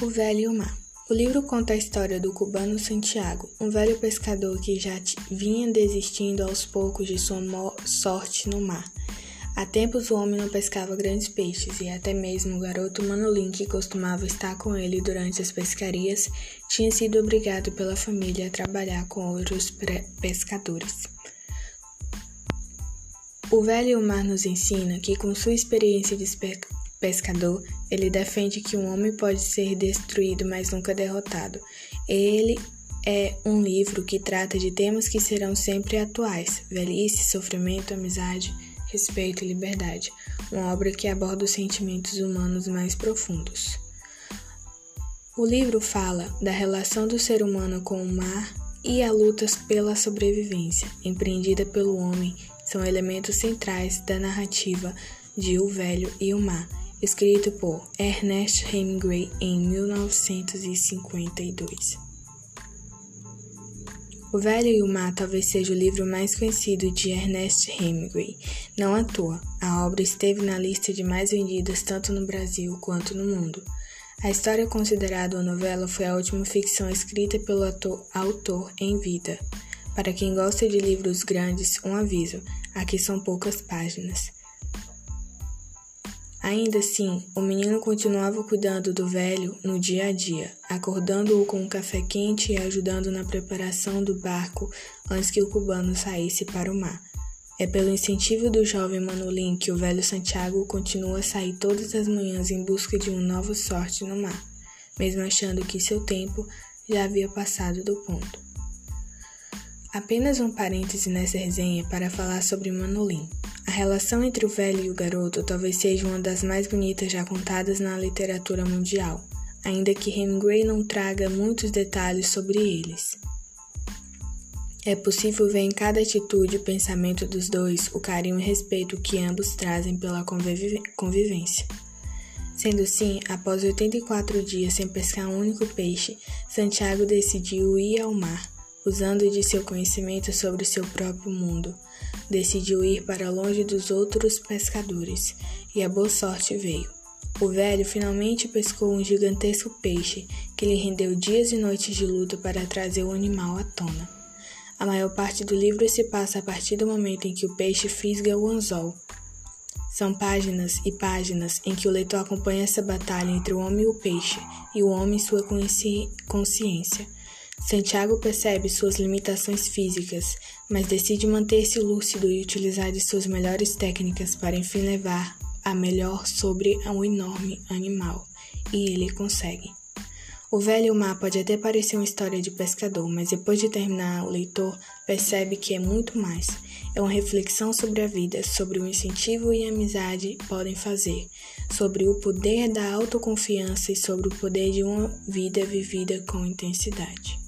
O Velho e o Mar. O livro conta a história do cubano Santiago, um velho pescador que já vinha desistindo aos poucos de sua sorte no mar. Há tempos o homem não pescava grandes peixes e até mesmo o garoto Manolim, que costumava estar com ele durante as pescarias, tinha sido obrigado pela família a trabalhar com outros pescadores. O Velho e o Mar nos ensina que, com sua experiência de pescador, ele defende que um homem pode ser destruído, mas nunca derrotado. Ele é um livro que trata de temas que serão sempre atuais: velhice, sofrimento, amizade, respeito e liberdade. Uma obra que aborda os sentimentos humanos mais profundos. O livro fala da relação do ser humano com o mar e a luta pela sobrevivência, empreendida pelo homem, são elementos centrais da narrativa de O Velho e o Mar, escrito por Ernest Hemingway em 1952. O Velho e o Mar talvez seja o livro mais conhecido de Ernest Hemingway. Não à toa, a obra esteve na lista de mais vendidas tanto no Brasil quanto no mundo. A história considerada uma novela foi a última ficção escrita pelo ator, autor em vida. Para quem gosta de livros grandes, um aviso: aqui são poucas páginas. Ainda assim, o menino continuava cuidando do velho no dia a dia, acordando-o com um café quente e ajudando na preparação do barco antes que o cubano saísse para o mar. É pelo incentivo do jovem Manolim que o velho Santiago continua a sair todas as manhãs em busca de uma nova sorte no mar, mesmo achando que seu tempo já havia passado do ponto. Apenas um parêntese nessa resenha para falar sobre Manolim. A relação entre o velho e o garoto talvez seja uma das mais bonitas já contadas na literatura mundial, ainda que Hemingway não traga muitos detalhes sobre eles. É possível ver em cada atitude e pensamento dos dois o carinho e respeito que ambos trazem pela convivência. Sendo assim, após 84 dias sem pescar um único peixe, Santiago decidiu ir ao mar usando de seu conhecimento sobre seu próprio mundo, decidiu ir para longe dos outros pescadores, e a boa sorte veio. O velho finalmente pescou um gigantesco peixe que lhe rendeu dias e noites de luta para trazer o animal à tona. A maior parte do livro se passa a partir do momento em que o peixe fisga o anzol. São páginas e páginas em que o leitor acompanha essa batalha entre o homem e o peixe, e o homem e sua consciência Santiago percebe suas limitações físicas, mas decide manter-se lúcido e utilizar de suas melhores técnicas para enfim levar a melhor sobre um enorme animal, e ele consegue. O velho mar pode até parecer uma história de pescador, mas depois de terminar, o leitor percebe que é muito mais. É uma reflexão sobre a vida, sobre o incentivo e a amizade podem fazer, sobre o poder da autoconfiança e sobre o poder de uma vida vivida com intensidade.